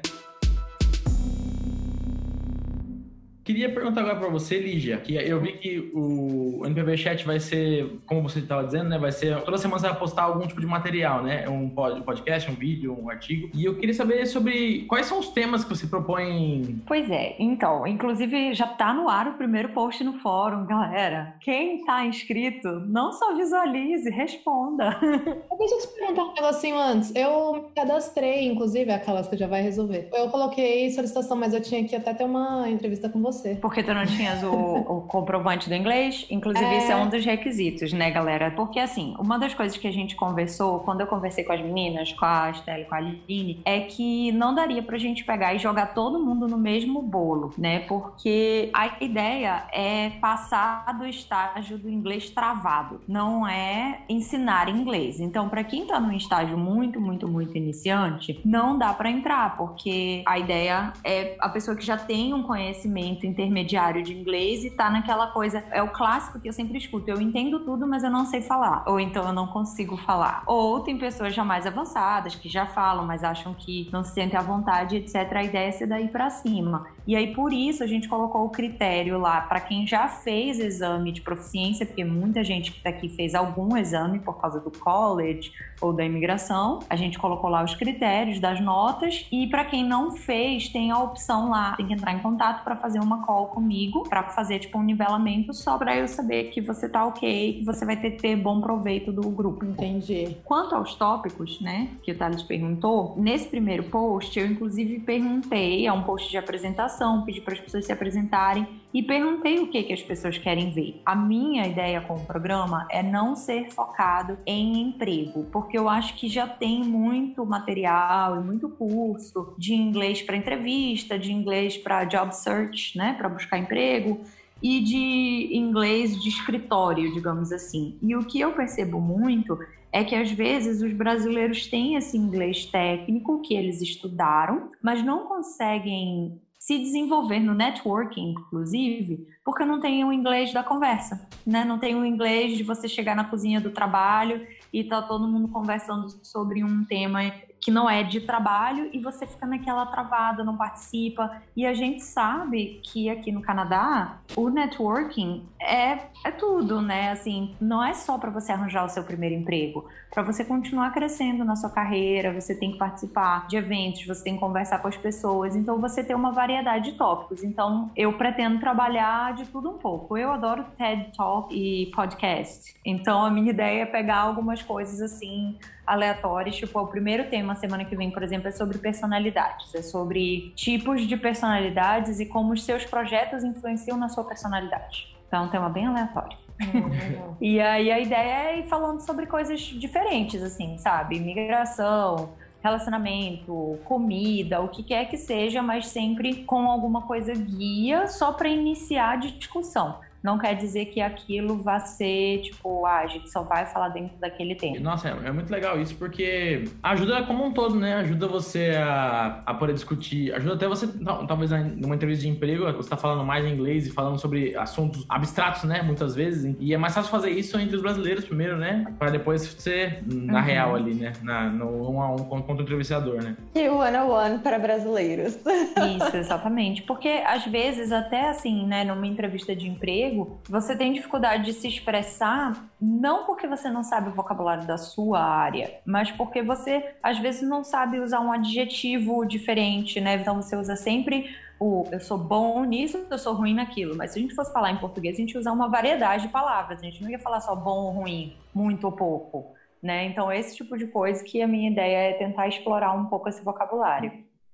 Queria perguntar agora para você, Lígia, que eu vi que o NPB Chat vai ser, como você estava dizendo, né, vai ser toda semana você vai postar algum tipo de material, né, um podcast, um vídeo, um artigo. E eu queria saber sobre quais são os temas que você propõe. Pois é, então, inclusive já está no ar o primeiro post no fórum, galera. Quem está inscrito, não só visualize, responda. Deixa eu te perguntar um negocinho antes. Eu me cadastrei, inclusive, aquelas que já vai resolver. Eu coloquei solicitação, mas eu tinha que até ter uma entrevista com você você. Porque tu não tinhas o, o comprovante do inglês. Inclusive, é... esse é um dos requisitos, né, galera? Porque, assim, uma das coisas que a gente conversou, quando eu conversei com as meninas, com a Estela e com a Aline, é que não daria pra gente pegar e jogar todo mundo no mesmo bolo, né? Porque a ideia é passar do estágio do inglês travado, não é ensinar inglês. Então, para quem tá num estágio muito, muito, muito iniciante, não dá para entrar, porque a ideia é a pessoa que já tem um conhecimento intermediário de inglês e tá naquela coisa. É o clássico que eu sempre escuto. Eu entendo tudo, mas eu não sei falar. Ou então eu não consigo falar. Ou tem pessoas já mais avançadas que já falam, mas acham que não se sentem à vontade, etc. A ideia é ser daí para cima. E aí, por isso, a gente colocou o critério lá para quem já fez exame de proficiência, porque muita gente que está aqui fez algum exame por causa do college ou da imigração. A gente colocou lá os critérios das notas. E para quem não fez, tem a opção lá, tem que entrar em contato para fazer uma call comigo, para fazer tipo um nivelamento só para eu saber que você tá ok, que você vai ter, ter bom proveito do grupo. Entendi. Quanto aos tópicos, né, que o Thales perguntou, nesse primeiro post eu inclusive perguntei, é um post de apresentação apresentação, pedi para as pessoas se apresentarem e perguntei o que, que as pessoas querem ver. A minha ideia com o programa é não ser focado em emprego, porque eu acho que já tem muito material e muito curso de inglês para entrevista, de inglês para job search, né, para buscar emprego e de inglês de escritório, digamos assim. E o que eu percebo muito é que às vezes os brasileiros têm esse inglês técnico que eles estudaram, mas não conseguem se desenvolver no networking, inclusive, porque não tem o inglês da conversa, né? Não tem o inglês de você chegar na cozinha do trabalho e tá todo mundo conversando sobre um tema que não é de trabalho e você fica naquela travada, não participa. E a gente sabe que aqui no Canadá o networking é, é tudo, né? Assim, não é só para você arranjar o seu primeiro emprego. Para você continuar crescendo na sua carreira, você tem que participar de eventos, você tem que conversar com as pessoas. Então você tem uma variedade de tópicos. Então eu pretendo trabalhar de tudo um pouco. Eu adoro TED Talk e podcast. Então a minha ideia é pegar algumas coisas assim aleatórias, tipo, o primeiro tema semana que vem, por exemplo, é sobre personalidades, é sobre tipos de personalidades e como os seus projetos influenciam na sua personalidade. Então, é um tema bem aleatório. Hum, e aí a ideia é ir falando sobre coisas diferentes, assim, sabe? Migração, relacionamento, comida, o que quer que seja, mas sempre com alguma coisa guia só para iniciar a discussão não quer dizer que aquilo vai ser, tipo, ah, a gente só vai falar dentro daquele tempo. Nossa, é, é muito legal isso, porque ajuda como um todo, né? Ajuda você a, a poder discutir, ajuda até você, talvez numa entrevista de emprego, você tá falando mais em inglês e falando sobre assuntos abstratos, né? Muitas vezes. E é mais fácil fazer isso entre os brasileiros primeiro, né? Para depois ser na uhum. real ali, né? Na, no um a um contra o entrevistador, né? E o one on one para brasileiros. Isso, exatamente. Porque às vezes, até assim, né, numa entrevista de emprego, emprego, você tem dificuldade de se expressar não porque você não sabe o vocabulário da sua área, mas porque você às vezes não sabe usar um adjetivo diferente, né? Então você usa sempre o eu sou bom nisso, eu sou ruim naquilo. Mas se a gente fosse falar em português, a gente usa uma variedade de palavras. A gente não ia falar só bom ou ruim, muito ou pouco. Né? Então, esse tipo de coisa que a minha ideia é tentar explorar um pouco esse vocabulário.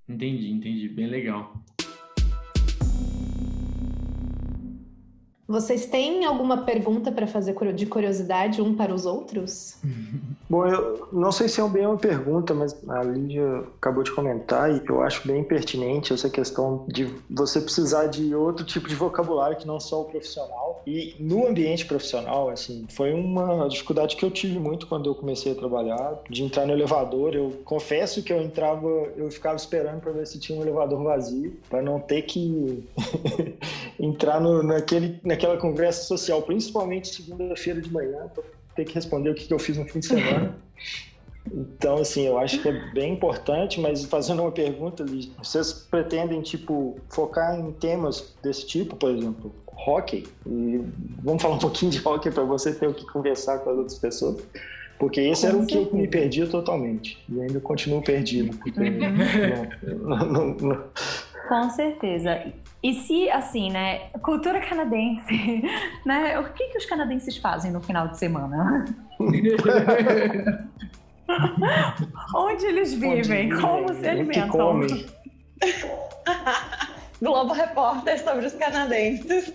Entendi, entendi. Bem legal. Vocês têm alguma pergunta para fazer de curiosidade um para os outros? Bom, eu não sei se é bem uma pergunta, mas a Lídia acabou de comentar e eu acho bem pertinente essa questão de você precisar de outro tipo de vocabulário que não só o profissional. E no ambiente profissional, assim, foi uma dificuldade que eu tive muito quando eu comecei a trabalhar, de entrar no elevador. Eu confesso que eu entrava, eu ficava esperando para ver se tinha um elevador vazio, para não ter que entrar no, naquele, naquela conversa social, principalmente segunda-feira de manhã, ter que responder o que eu fiz no fim de semana. Então, assim, eu acho que é bem importante, mas fazendo uma pergunta, vocês pretendem, tipo, focar em temas desse tipo, por exemplo, hockey? E vamos falar um pouquinho de hockey para você ter o que conversar com as outras pessoas? Porque esse era o que eu me perdia totalmente. E ainda continuo perdido. Porque uhum. não, não, não, com certeza. E se, assim, né, cultura canadense, né, o que, que os canadenses fazem no final de semana? Onde eles vivem? Onde como se alimentam? Que comem. Globo Repórter sobre os canadenses.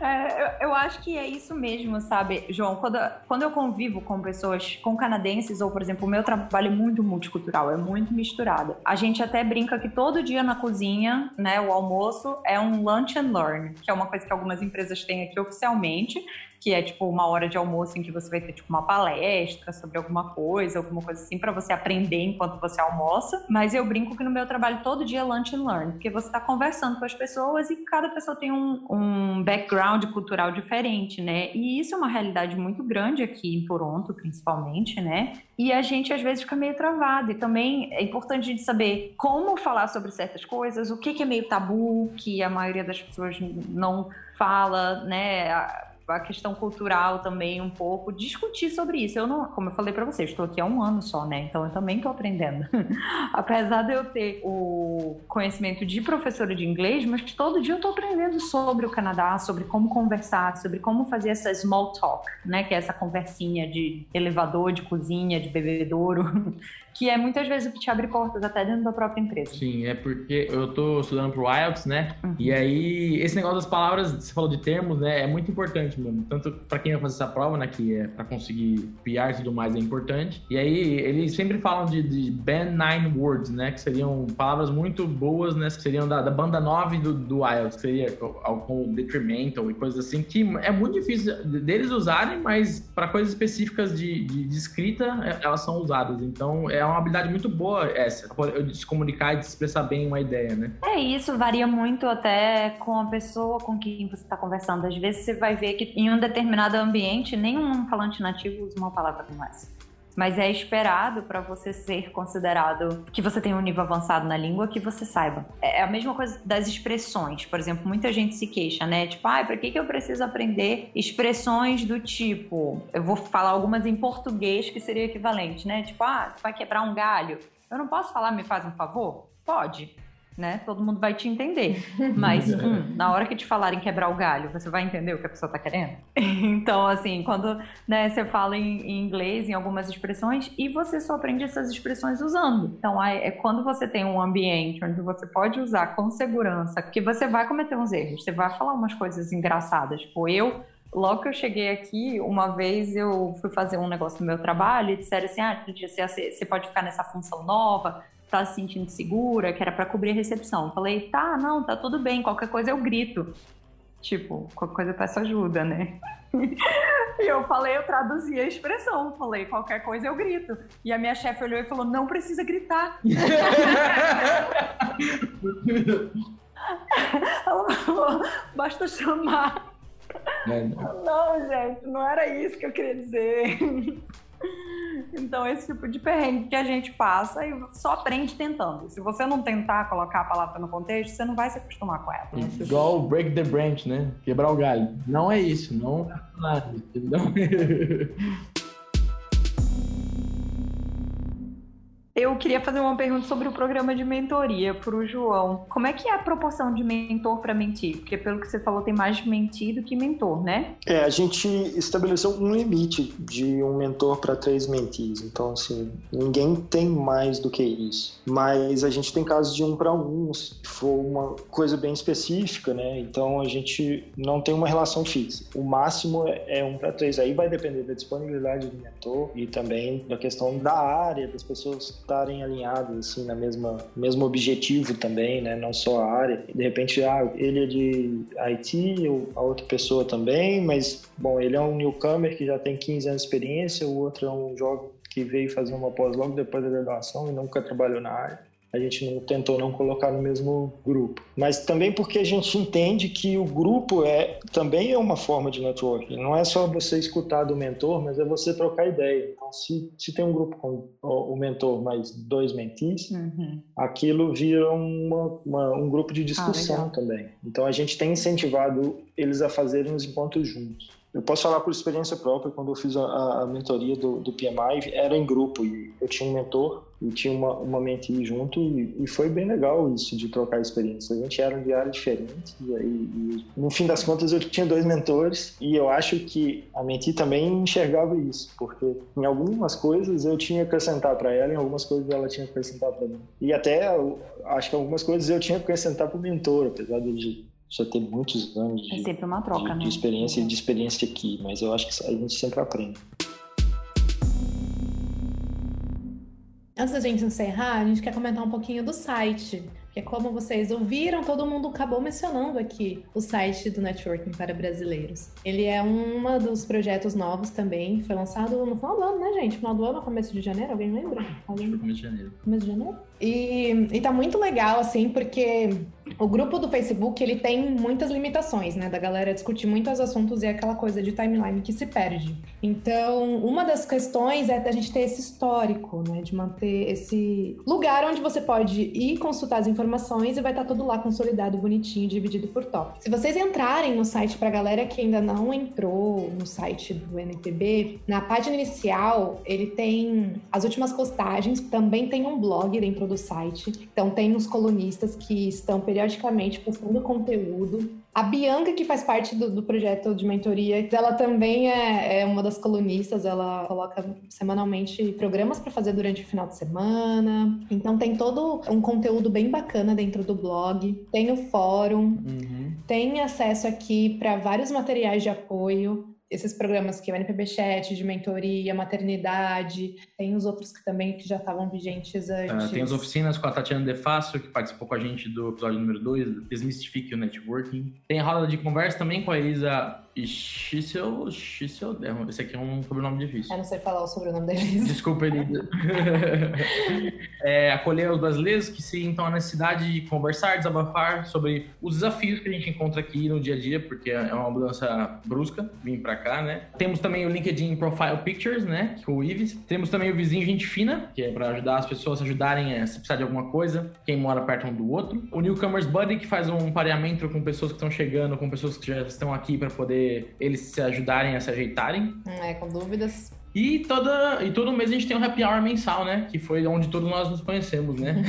É, eu, eu, acho que é isso mesmo, sabe, João? Quando, quando eu convivo com pessoas, com canadenses, ou, por exemplo, o meu trabalho é muito multicultural, é muito misturado. A gente até brinca que todo dia na cozinha, né, o almoço é um lunch and learn, que é uma coisa que algumas empresas têm aqui oficialmente, que é tipo uma hora de almoço em que você vai ter tipo uma palestra sobre alguma coisa, alguma coisa assim para você aprender enquanto você almoça. Mas eu brinco que no meu trabalho todo dia é lunch and learn, porque você está conversando com as pessoas e cada pessoa tem um, um background cultural diferente, né? E isso é uma realidade muito grande aqui em Toronto, principalmente, né? E a gente às vezes fica meio travado. E também é importante a gente saber como falar sobre certas coisas, o que, que é meio tabu, que a maioria das pessoas não fala, né? A questão cultural também um pouco, discutir sobre isso. Eu não, como eu falei para vocês, estou aqui há um ano só, né? Então eu também estou aprendendo. Apesar de eu ter o conhecimento de professora de inglês, mas todo dia eu estou aprendendo sobre o Canadá, sobre como conversar, sobre como fazer essa small talk, né? Que é essa conversinha de elevador, de cozinha, de bebedouro. que é muitas vezes o que te abre portas até dentro da própria empresa. Sim, é porque eu tô estudando pro IELTS, né? Uhum. E aí, esse negócio das palavras, você falou de termos, né? É muito importante mesmo. Tanto para quem vai fazer essa prova, né? Que é para conseguir PR e tudo mais, é importante. E aí, eles sempre falam de, de band nine words, né? Que seriam palavras muito boas, né? Que seriam da, da banda 9 do, do IELTS, que seria como detrimental e coisas assim, que é muito difícil deles usarem, mas para coisas específicas de, de, de escrita, é, elas são usadas. Então, é uma habilidade muito boa essa, de se comunicar e de expressar bem uma ideia, né? É isso, varia muito até com a pessoa com quem você está conversando. Às vezes você vai ver que em um determinado ambiente, nenhum falante nativo usa uma palavra como essa mas é esperado para você ser considerado que você tem um nível avançado na língua que você saiba. É a mesma coisa das expressões. Por exemplo, muita gente se queixa, né? Tipo, ah, para que, que eu preciso aprender expressões do tipo? Eu vou falar algumas em português que seria equivalente, né? Tipo, ah, vai quebrar um galho. Eu não posso falar, me faz um favor? Pode né? Todo mundo vai te entender. Mas hum, na hora que te falarem quebrar o galho, você vai entender o que a pessoa está querendo? então, assim, quando né, você fala em, em, inglês, em algumas expressões, e você só aprende essas expressões usando. Então, é, é quando você tem um ambiente onde você pode usar com segurança, que você vai cometer uns erros, você vai falar umas coisas engraçadas. Tipo, eu Logo que eu cheguei aqui, uma vez eu fui fazer um negócio no meu trabalho e disseram assim: ah, você, você pode ficar nessa função nova, tá se sentindo segura, que era para cobrir a recepção. Falei, tá, não, tá tudo bem, qualquer coisa eu grito. Tipo, qualquer coisa eu peço ajuda, né? e eu falei, eu traduzi a expressão, falei, qualquer coisa eu grito. E a minha chefe olhou e falou, não precisa gritar. Ela falou, basta chamar. É, não. não, gente, não era isso que eu queria dizer. Então, esse tipo de perrengue que a gente passa e só aprende tentando. Se você não tentar colocar a palavra no contexto, você não vai se acostumar com ela. Igual break the branch, né? Quebrar o galho. Não é isso, não é Eu queria fazer uma pergunta sobre o programa de mentoria para o João. Como é que é a proporção de mentor para mentir? Porque pelo que você falou, tem mais mentir do que mentor, né? É, a gente estabeleceu um limite de um mentor para três mentis. Então, assim, ninguém tem mais do que isso. Mas a gente tem casos de um para um, se for uma coisa bem específica, né? Então a gente não tem uma relação fixa. O máximo é, é um para três. Aí vai depender da disponibilidade do mentor e também da questão da área, das pessoas estarem alinhados assim na mesma mesmo objetivo também, né? Não só a área. De repente, ah, ele é de IT, a outra pessoa também, mas bom, ele é um newcomer que já tem 15 anos de experiência, o outro é um jovem que veio fazer uma pós logo depois da graduação e nunca trabalhou na área a gente não tentou não colocar no mesmo grupo. Mas também porque a gente entende que o grupo é também é uma forma de networking. Não é só você escutar do mentor, mas é você trocar ideia. Então, se, se tem um grupo com o mentor mais dois mentis, uhum. aquilo vira uma, uma, um grupo de discussão ah, também. Então, a gente tem incentivado eles a fazerem os encontros juntos. Eu posso falar por experiência própria, quando eu fiz a, a mentoria do, do, PMI, era em grupo e eu tinha um mentor e tinha uma, uma junto e, e, foi bem legal isso de trocar experiência. A gente era de áreas diferentes e, e, no fim das contas eu tinha dois mentores e eu acho que a mentee também enxergava isso, porque em algumas coisas eu tinha que acrescentar para ela, em algumas coisas ela tinha que acrescentar para mim. E até acho que algumas coisas eu tinha que acrescentar para o mentor, apesar de já ter muitos anos de, é sempre uma troca, de, né? de experiência de experiência aqui, mas eu acho que a gente sempre aprende. Antes da gente encerrar, a gente quer comentar um pouquinho do site. Porque como vocês ouviram, todo mundo acabou mencionando aqui o site do Networking para Brasileiros. Ele é um dos projetos novos também, foi lançado no final do ano, né, gente? Final do ano, começo de janeiro, alguém lembra? Alguém... Começo de janeiro. Começo de janeiro? E, e tá muito legal, assim, porque o grupo do Facebook, ele tem muitas limitações, né? Da galera discutir muitos assuntos e é aquela coisa de timeline que se perde. Então, uma das questões é a gente ter esse histórico, né? De manter esse lugar onde você pode ir consultar as informações e vai estar tá tudo lá consolidado, bonitinho, dividido por tópicos. Se vocês entrarem no site, pra galera que ainda não entrou no site do NPB, na página inicial, ele tem as últimas postagens, também tem um blog dentro do site. Então, tem os colunistas que estão periodicamente postando conteúdo. A Bianca, que faz parte do, do projeto de mentoria, ela também é, é, uma das colunistas. Ela coloca semanalmente programas para fazer durante o final de semana. Então, tem todo um conteúdo bem bacana dentro do blog. Tem o fórum, uhum. tem acesso aqui para vários materiais de apoio esses programas que é o NPB Chat, de mentoria, maternidade, tem os outros que também que já estavam vigentes ah, antes. Uh, tem as oficinas com a Tatiana De Fácil, que participou com a gente do episódio número 2, Desmistifique o Networking. Tem a roda de conversa também com a Elisa Schissel, Schissel, esse aqui é um sobrenome difícil. Eu não sei falar o sobrenome dele. Desculpa, Elisa. é, acolher os brasileiros que se então a necessidade de conversar, desabafar sobre os desafios que a gente encontra aqui no dia a dia, porque é uma mudança brusca vir para cá, né? Temos também o LinkedIn Profile Pictures, né? Que é o Ives. Temos também o Vizinho Gente Fina, que é para ajudar as pessoas a ajudarem a se precisar de alguma coisa, quem mora perto um do outro. O Newcomers Buddy, que faz um pareamento com pessoas que estão chegando, com pessoas que já estão aqui para poder eles se ajudarem a se ajeitarem. É, com dúvidas. E, toda, e todo mês a gente tem um happy hour mensal, né? Que foi onde todos nós nos conhecemos, né?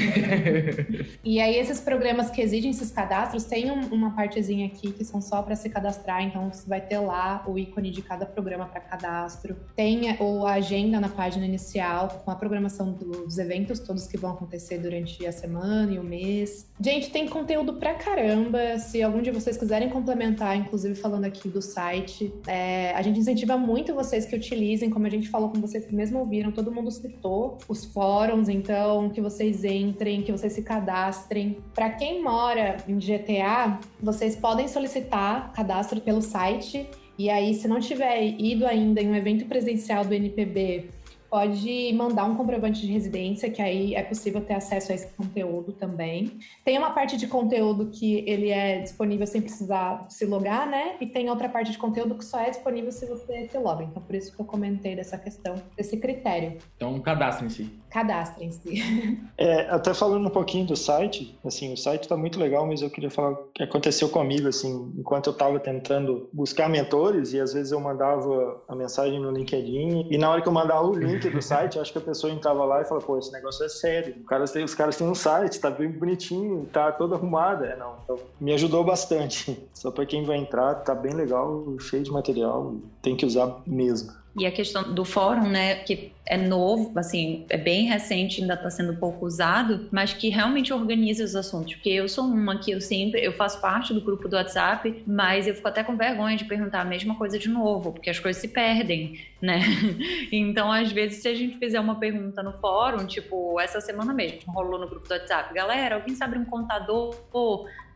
e aí, esses programas que exigem esses cadastros, tem um, uma partezinha aqui que são só para se cadastrar. Então, você vai ter lá o ícone de cada programa para cadastro. Tem a agenda na página inicial com a programação dos eventos, todos que vão acontecer durante a semana e o mês. Gente, tem conteúdo pra caramba. Se algum de vocês quiserem complementar, inclusive falando aqui do site, é, a gente incentiva muito vocês que utilizem, como a gente falou com vocês que mesmo ouviram, todo mundo citou os fóruns, então que vocês entrem, que vocês se cadastrem. Para quem mora em GTA, vocês podem solicitar cadastro pelo site. E aí, se não tiver ido ainda em um evento presencial do NPB pode mandar um comprovante de residência, que aí é possível ter acesso a esse conteúdo também. Tem uma parte de conteúdo que ele é disponível sem precisar se logar, né? E tem outra parte de conteúdo que só é disponível se você se loga. Então, por isso que eu comentei dessa questão, desse critério. Então, cadastrem-se. Cadastrem-se. É, até falando um pouquinho do site, assim, o site está muito legal, mas eu queria falar o que aconteceu comigo, assim, enquanto eu estava tentando buscar mentores e às vezes eu mandava a mensagem no LinkedIn e na hora que eu mandava o link do site, acho que a pessoa entrava lá e falava, pô, esse negócio é sério. Os caras têm, os caras têm um site, tá bem bonitinho, tá todo arrumado. É, não. Então, me ajudou bastante. Só para quem vai entrar, tá bem legal, cheio de material, tem que usar mesmo. E a questão do fórum, né, que é novo, assim, é bem recente, ainda está sendo pouco usado, mas que realmente organiza os assuntos. Porque eu sou uma que eu sempre, eu faço parte do grupo do WhatsApp, mas eu fico até com vergonha de perguntar a mesma coisa de novo, porque as coisas se perdem, né? Então, às vezes, se a gente fizer uma pergunta no fórum, tipo, essa semana mesmo, rolou no grupo do WhatsApp, galera, alguém sabe um contador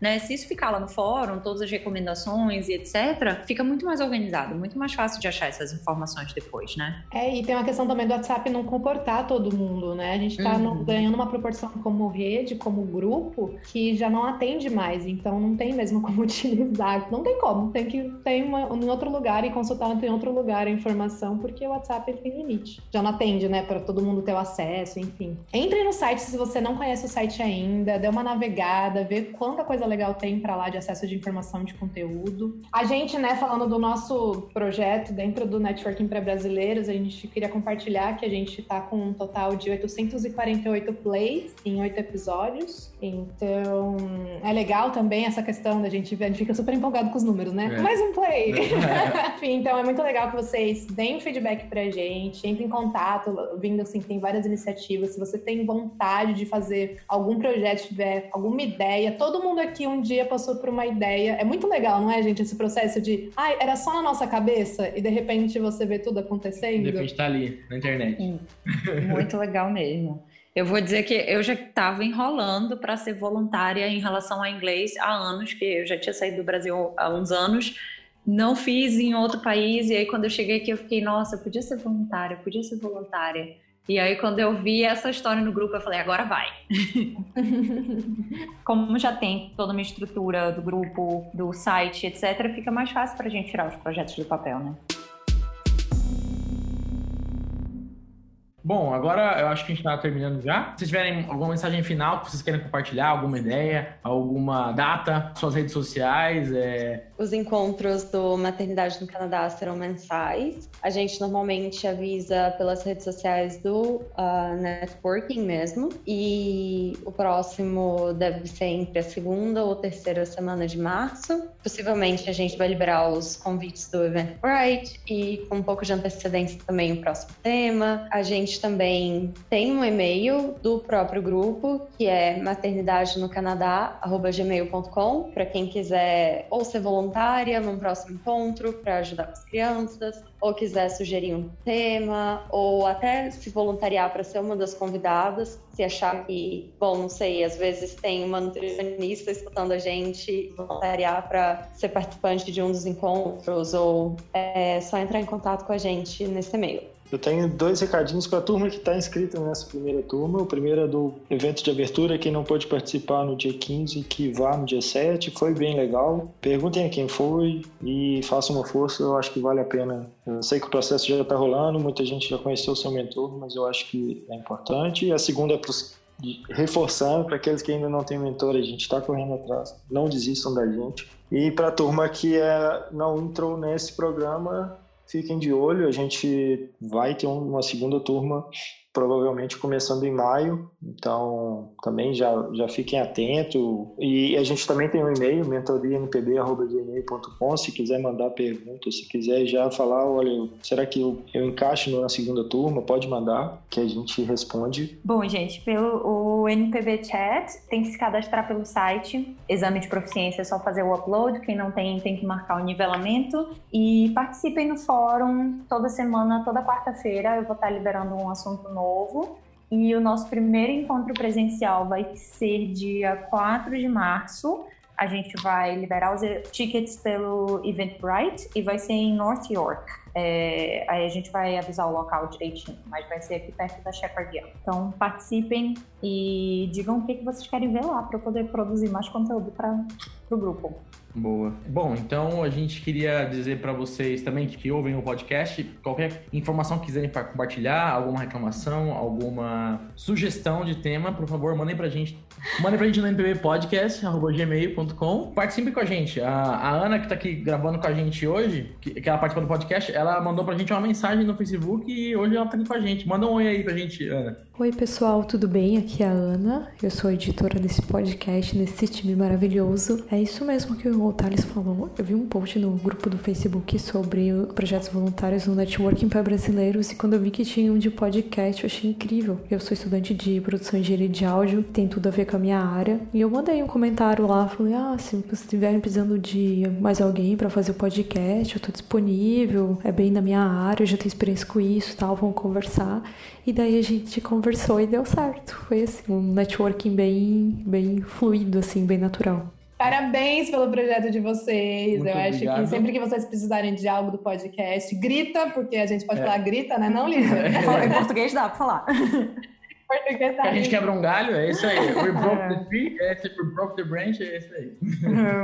né? Se isso ficar lá no fórum, todas as recomendações e etc., fica muito mais organizado, muito mais fácil de achar essas informações depois, né? É, e tem uma questão também do WhatsApp não comportar todo mundo, né? A gente tá uhum. no, ganhando uma proporção como rede, como grupo, que já não atende mais, então não tem mesmo como utilizar. Não tem como, tem que ter uma, em outro lugar e consultar em outro lugar a informação, porque o WhatsApp tem limite. Já não atende, né, para todo mundo ter o acesso, enfim. Entre no site se você não conhece o site ainda, dê uma navegada, vê quanta coisa legal tem para lá de acesso de informação de conteúdo. A gente, né, falando do nosso projeto dentro do Networking para Brasileiros, a gente queria compartilhar que a gente está com um total de 848 plays em oito episódios. Então, é legal também essa questão da gente a gente fica super empolgado com os números, né? É. Mais um play! É. Enfim, então é muito legal que vocês deem feedback pra gente, entrem em contato, vindo assim, tem várias iniciativas. Se você tem vontade de fazer algum projeto, tiver alguma ideia, todo mundo aqui um dia passou por uma ideia. É muito legal, não é, gente? Esse processo de, ai, ah, era só na nossa cabeça e de repente você vê tudo acontecendo. De repente tá ali, na internet. Muito legal mesmo. Eu vou dizer que eu já estava enrolando para ser voluntária em relação ao inglês há anos, que eu já tinha saído do Brasil há uns anos, não fiz em outro país, e aí quando eu cheguei aqui eu fiquei, nossa, podia ser voluntária, podia ser voluntária. E aí, quando eu vi essa história no grupo, eu falei, agora vai. Como já tem toda uma estrutura do grupo, do site, etc., fica mais fácil para a gente tirar os projetos do papel, né? Bom, agora eu acho que a gente está terminando já. Se tiverem alguma mensagem final que vocês querem compartilhar, alguma ideia, alguma data, suas redes sociais. É... Os encontros do Maternidade no Canadá serão mensais. A gente normalmente avisa pelas redes sociais do uh, networking mesmo. E o próximo deve ser entre a segunda ou terceira semana de março. Possivelmente a gente vai liberar os convites do Eventbrite e com um pouco de antecedência também o próximo tema. A gente gente também tem um e-mail do próprio grupo, que é maternidade no Canadá@gmail.com, para quem quiser ou ser voluntária num próximo encontro para ajudar com as crianças, ou quiser sugerir um tema, ou até se voluntariar para ser uma das convidadas, se achar que, bom, não sei, às vezes tem uma nutricionista escutando a gente, voluntariar para ser participante de um dos encontros, ou é só entrar em contato com a gente nesse e-mail. Eu tenho dois recadinhos para a turma que está inscrita nessa primeira turma. O primeiro é do evento de abertura, quem não pôde participar no dia 15, que vá no dia 7. Foi bem legal. Perguntem a quem foi e façam uma força, eu acho que vale a pena. Eu sei que o processo já está rolando, muita gente já conheceu o seu mentor, mas eu acho que é importante. E a segunda é para reforçando para aqueles que ainda não têm mentor, a gente está correndo atrás, não desistam da gente. E para a turma que é, não entrou nesse programa, fiquem de olho, a gente vai ter uma segunda turma provavelmente começando em maio, então também já, já fiquem atentos. E a gente também tem um e-mail, mentorianpb.gmail.com, se quiser mandar perguntas, se quiser já falar, olha, será que eu, eu encaixo na segunda turma, pode mandar, que a gente responde. Bom, gente, pelo o NPB Chat, tem que se cadastrar pelo site, exame de proficiência é só fazer o upload, quem não tem, tem que marcar o nivelamento, e participem no fórum toda semana, toda quarta-feira, eu vou estar liberando um assunto novo novo. E o nosso primeiro encontro presencial vai ser dia 4 de março. A gente vai liberar os tickets pelo Eventbrite e vai ser em North York. É, aí a gente vai avisar o local direitinho, mas vai ser aqui perto da Shepard Young. Então participem e digam o que, que vocês querem ver lá para poder produzir mais conteúdo para o grupo. Boa. Bom, então a gente queria dizer para vocês também que ouvem o podcast, qualquer informação que quiserem compartilhar, alguma reclamação, alguma sugestão de tema, por favor, mandem pra gente. Mandem pra gente no mpbpodcast.gmail.com. Participe com a gente. A, a, Ana, que tá aqui gravando com a gente hoje, que, que ela participa do podcast, ela mandou pra gente uma mensagem no Facebook e hoje ela tá aqui com a gente. Manda um oi aí pra gente, Ana. Oi, pessoal, tudo bem? Aqui é a Ana. Eu sou editora desse podcast, nesse time maravilhoso. É isso mesmo que o Thales falou. Eu vi um post no grupo do Facebook sobre projetos voluntários no networking para brasileiros e quando eu vi que tinha um de podcast, eu achei incrível. Eu sou estudante de produção e engenharia de áudio, tem tudo a ver com a minha área. E eu mandei um comentário lá, falei: "Ah, se vocês estiverem precisando de mais alguém para fazer o podcast, eu tô disponível. É bem na minha área, eu já tenho experiência com isso, tal, vamos conversar". E daí a gente conversou e deu certo. Foi assim, um networking bem bem fluido assim, bem natural. Parabéns pelo projeto de vocês. Muito Eu acho obrigado. que sempre que vocês precisarem de algo do podcast, grita, porque a gente pode é. falar grita, né? Não, Lívia? É. Em português dá pra falar. Português tá a gente quebra um galho, é isso aí. We broke the tree, é, we broke the branch, é isso aí.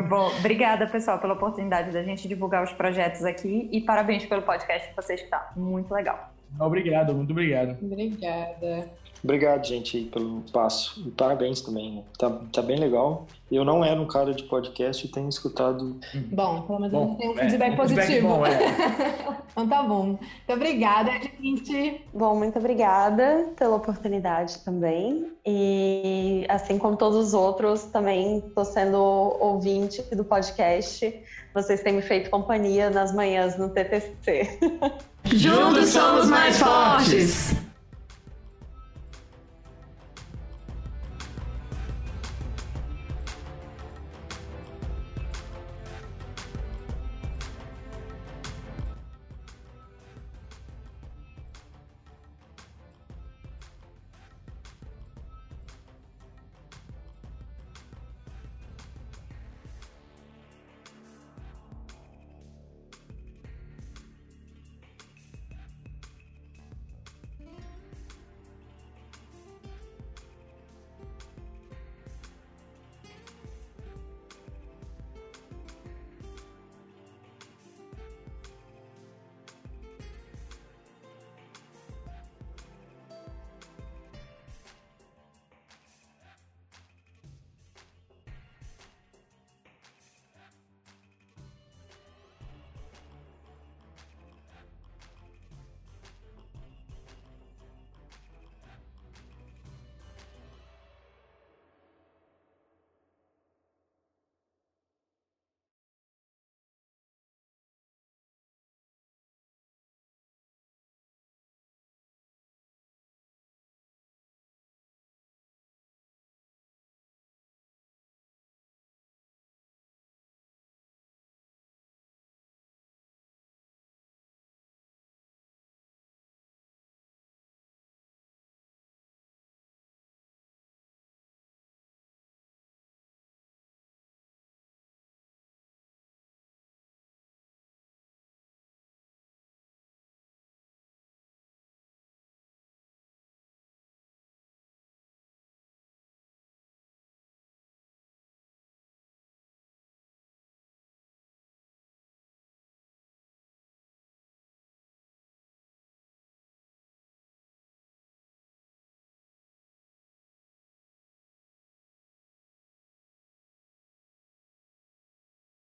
Bom, obrigada, pessoal, pela oportunidade da gente divulgar os projetos aqui e parabéns pelo podcast que vocês que tá muito legal. Obrigado, muito obrigado. Obrigada. Obrigado, gente, pelo espaço. E parabéns também. Tá, tá bem legal. Eu não era um cara de podcast e tenho escutado. Bom, pelo menos bom, tem um feedback é, positivo. Feedback bom, é. então tá bom. Muito obrigada, gente. Bom, muito obrigada pela oportunidade também. E assim como todos os outros, também estou sendo ouvinte do podcast. Vocês têm me feito companhia nas manhãs no TTC. Juntos somos mais fortes!